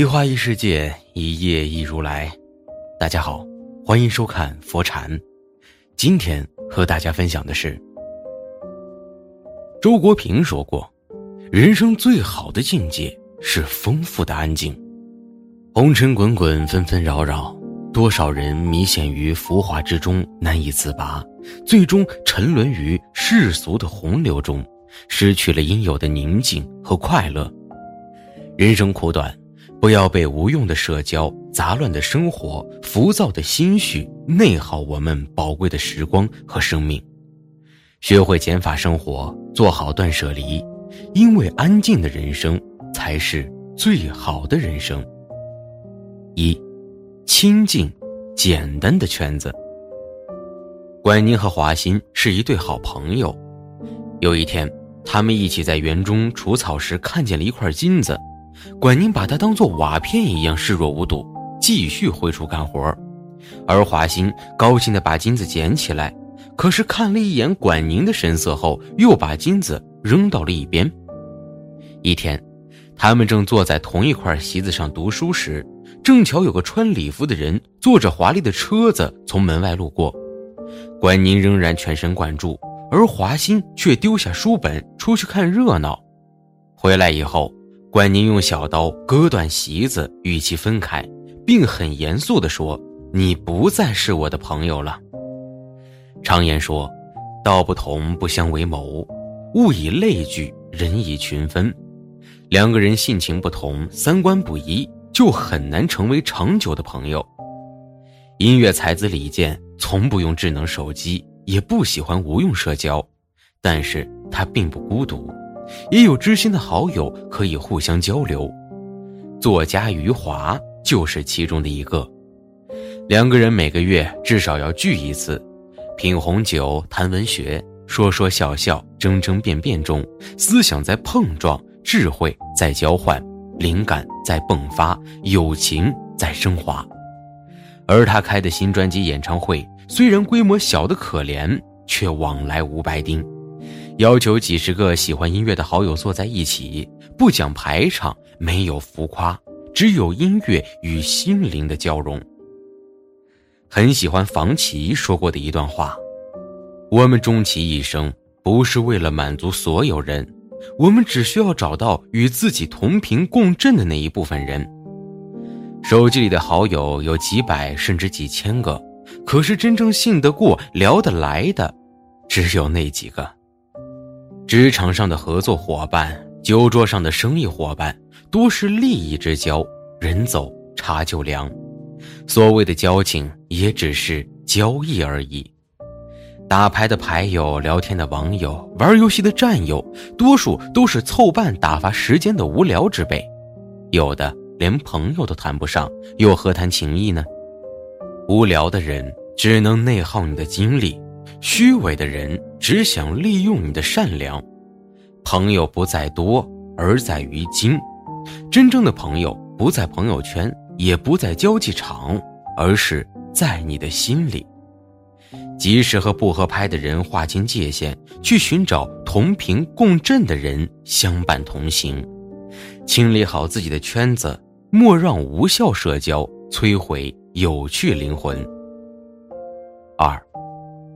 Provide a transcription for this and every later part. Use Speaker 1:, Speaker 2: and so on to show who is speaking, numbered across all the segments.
Speaker 1: 一花一世界，一叶一如来。大家好，欢迎收看佛禅。今天和大家分享的是，周国平说过：“人生最好的境界是丰富的安静。红尘滚滚，纷纷扰扰，多少人迷陷于浮华之中，难以自拔，最终沉沦于世俗的洪流中，失去了应有的宁静和快乐。人生苦短。”不要被无用的社交、杂乱的生活、浮躁的心绪内耗我们宝贵的时光和生命。学会减法生活，做好断舍离，因为安静的人生才是最好的人生。一，清静、简单的圈子。管宁和华歆是一对好朋友。有一天，他们一起在园中除草时，看见了一块金子。管宁把它当作瓦片一样视若无睹，继续挥锄干活而华歆高兴地把金子捡起来，可是看了一眼管宁的神色后，又把金子扔到了一边。一天，他们正坐在同一块席子上读书时，正巧有个穿礼服的人坐着华丽的车子从门外路过，管宁仍然全神贯注，而华歆却丢下书本出去看热闹。回来以后。管宁用小刀割断席子，与其分开，并很严肃地说：“你不再是我的朋友了。”常言说：“道不同不相为谋，物以类聚，人以群分。”两个人性情不同，三观不一，就很难成为长久的朋友。音乐才子李健从不用智能手机，也不喜欢无用社交，但是他并不孤独。也有知心的好友可以互相交流，作家余华就是其中的一个。两个人每个月至少要聚一次，品红酒、谈文学，说说笑笑，争争辩辩中，思想在碰撞，智慧在交换，灵感在迸发，友情在升华。而他开的新专辑演唱会，虽然规模小的可怜，却往来无白丁。要求几十个喜欢音乐的好友坐在一起，不讲排场，没有浮夸，只有音乐与心灵的交融。很喜欢房琪说过的一段话：“我们终其一生，不是为了满足所有人，我们只需要找到与自己同频共振的那一部分人。”手机里的好友有几百甚至几千个，可是真正信得过、聊得来的，只有那几个。职场上的合作伙伴，酒桌上的生意伙伴，多是利益之交，人走茶就凉。所谓的交情，也只是交易而已。打牌的牌友，聊天的网友，玩游戏的战友，多数都是凑伴打发时间的无聊之辈。有的连朋友都谈不上，又何谈情谊呢？无聊的人只能内耗你的精力。虚伪的人只想利用你的善良，朋友不在多，而在于精。真正的朋友不在朋友圈，也不在交际场，而是在你的心里。及时和不合拍的人划清界限，去寻找同频共振的人相伴同行。清理好自己的圈子，莫让无效社交摧毁有趣灵魂。二。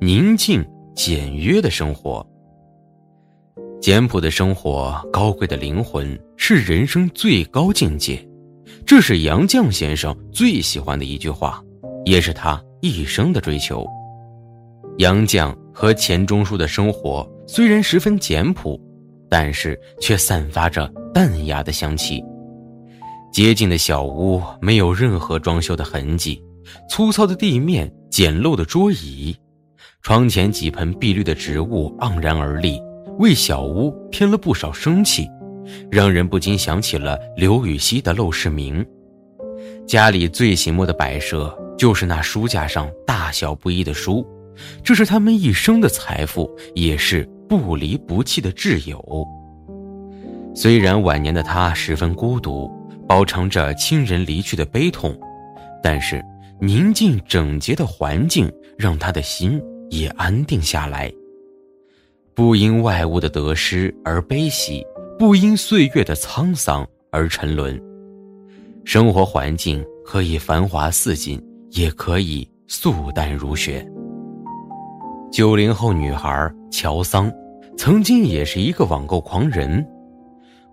Speaker 1: 宁静简约的生活，简朴的生活，高贵的灵魂是人生最高境界。这是杨绛先生最喜欢的一句话，也是他一生的追求。杨绛和钱钟书的生活虽然十分简朴，但是却散发着淡雅的香气。洁净的小屋，没有任何装修的痕迹，粗糙的地面，简陋的桌椅。窗前几盆碧绿的植物盎然而立，为小屋添了不少生气，让人不禁想起了刘禹锡的《陋室铭》。家里最醒目的摆设就是那书架上大小不一的书，这是他们一生的财富，也是不离不弃的挚友。虽然晚年的他十分孤独，饱尝着亲人离去的悲痛，但是宁静整洁的环境让他的心也安定下来。不因外物的得失而悲喜，不因岁月的沧桑而沉沦。生活环境可以繁华似锦，也可以素淡如雪。九零后女孩乔桑，曾经也是一个网购狂人。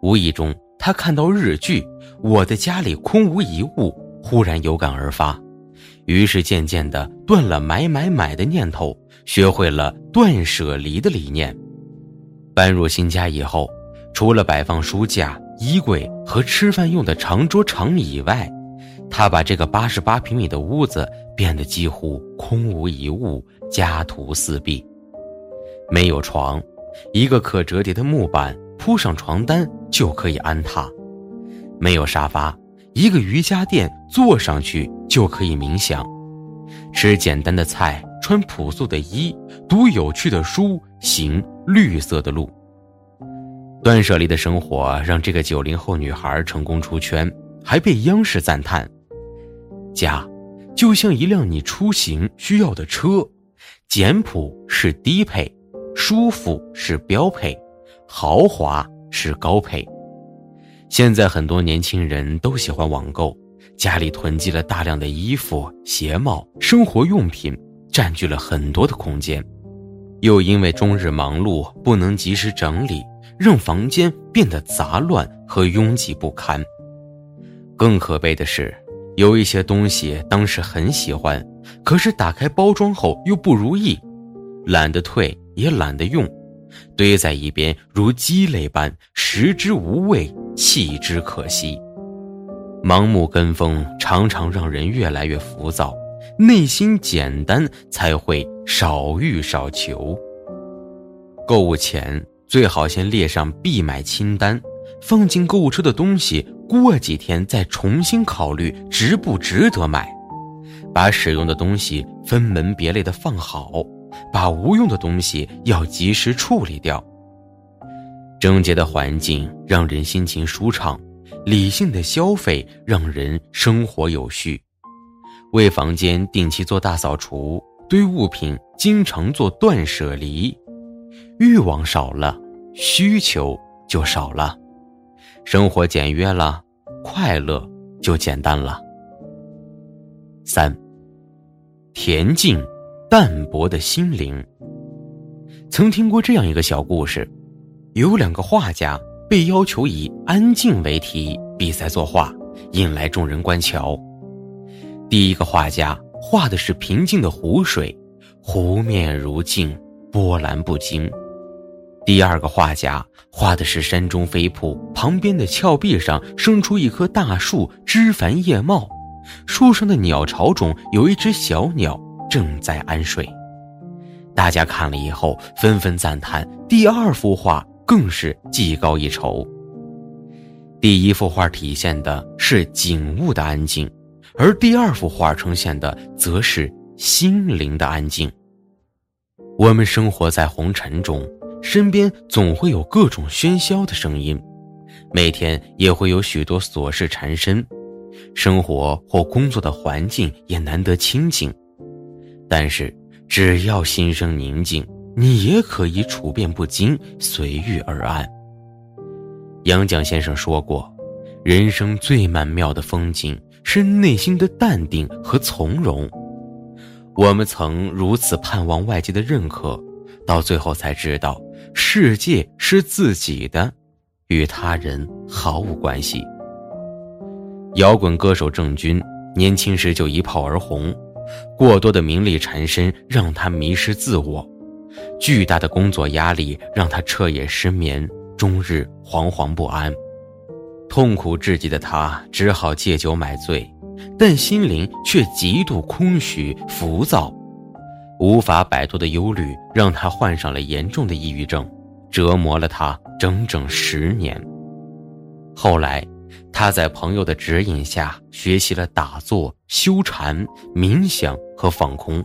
Speaker 1: 无意中，她看到日剧《我的家里空无一物》，忽然有感而发，于是渐渐的断了买买买的念头，学会了断舍离的理念。搬入新家以后，除了摆放书架。衣柜和吃饭用的长桌长椅以外，他把这个八十八平米的屋子变得几乎空无一物，家徒四壁。没有床，一个可折叠的木板铺上床单就可以安踏；没有沙发，一个瑜伽垫坐上去就可以冥想。吃简单的菜，穿朴素的衣，读有趣的书，行绿色的路。断舍离的生活让这个九零后女孩成功出圈，还被央视赞叹：“家，就像一辆你出行需要的车，简朴是低配，舒服是标配，豪华是高配。”现在很多年轻人都喜欢网购，家里囤积了大量的衣服、鞋帽、生活用品，占据了很多的空间，又因为终日忙碌不能及时整理。让房间变得杂乱和拥挤不堪。更可悲的是，有一些东西当时很喜欢，可是打开包装后又不如意，懒得退也懒得用，堆在一边如鸡肋般，食之无味，弃之可惜。盲目跟风常常让人越来越浮躁，内心简单才会少欲少求。购物前。最好先列上必买清单，放进购物车的东西，过几天再重新考虑值不值得买。把使用的东西分门别类的放好，把无用的东西要及时处理掉。整洁的环境让人心情舒畅，理性的消费让人生活有序。为房间定期做大扫除，对物品经常做断舍离，欲望少了。需求就少了，生活简约了，快乐就简单了。三，恬静淡泊的心灵。曾听过这样一个小故事，有两个画家被要求以“安静”为题比赛作画，引来众人观瞧。第一个画家画的是平静的湖水，湖面如镜，波澜不惊。第二个画家画的是山中飞瀑，旁边的峭壁上生出一棵大树，枝繁叶茂，树上的鸟巢中有一只小鸟正在安睡。大家看了以后纷纷赞叹，第二幅画更是技高一筹。第一幅画体现的是景物的安静，而第二幅画呈现的则是心灵的安静。我们生活在红尘中。身边总会有各种喧嚣的声音，每天也会有许多琐事缠身，生活或工作的环境也难得清静。但是，只要心生宁静，你也可以处变不惊，随遇而安。杨绛先生说过：“人生最曼妙的风景是内心的淡定和从容。”我们曾如此盼望外界的认可，到最后才知道。世界是自己的，与他人毫无关系。摇滚歌手郑钧年轻时就一炮而红，过多的名利缠身让他迷失自我，巨大的工作压力让他彻夜失眠，终日惶惶不安，痛苦至极的他只好借酒买醉，但心灵却极度空虚浮躁。无法摆脱的忧虑让他患上了严重的抑郁症，折磨了他整整十年。后来，他在朋友的指引下学习了打坐、修禅、冥想和放空，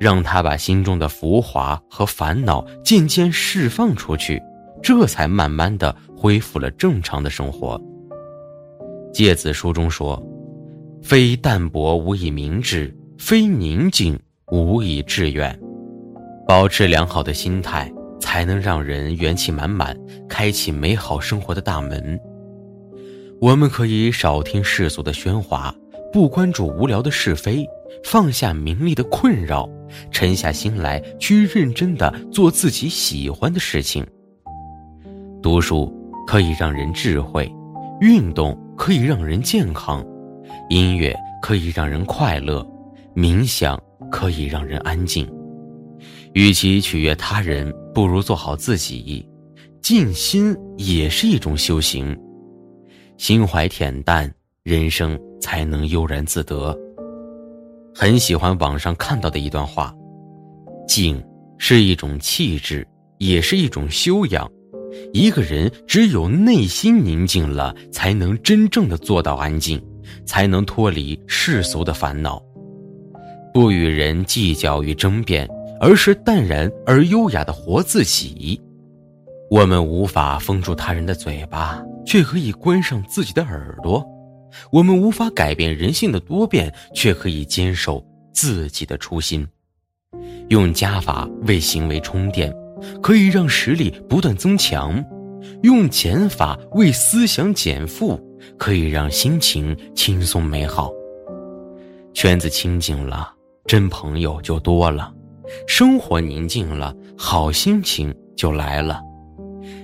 Speaker 1: 让他把心中的浮华和烦恼渐渐释放出去，这才慢慢的恢复了正常的生活。诫子书中说：“非淡泊无以明志，非宁静无以致远。”保持良好的心态，才能让人元气满满，开启美好生活的大门。我们可以少听世俗的喧哗，不关注无聊的是非，放下名利的困扰，沉下心来去认真的做自己喜欢的事情。读书可以让人智慧，运动可以让人健康，音乐可以让人快乐，冥想可以让人安静。与其取悦他人，不如做好自己。静心也是一种修行。心怀恬淡，人生才能悠然自得。很喜欢网上看到的一段话：静是一种气质，也是一种修养。一个人只有内心宁静了，才能真正的做到安静，才能脱离世俗的烦恼，不与人计较与争辩，而是淡然而优雅的活自己。我们无法封住他人的嘴巴。却可以关上自己的耳朵，我们无法改变人性的多变，却可以坚守自己的初心。用加法为行为充电，可以让实力不断增强；用减法为思想减负，可以让心情轻松美好。圈子清静了，真朋友就多了；生活宁静了，好心情就来了；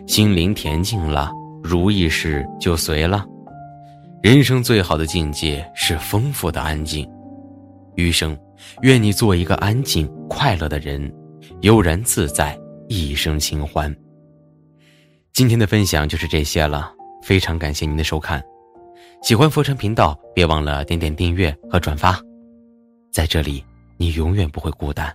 Speaker 1: 心灵恬静了。如意事就随了。人生最好的境界是丰富的安静。余生，愿你做一个安静、快乐的人，悠然自在，一生清欢。今天的分享就是这些了，非常感谢您的收看。喜欢佛山频道，别忘了点点订阅和转发。在这里，你永远不会孤单。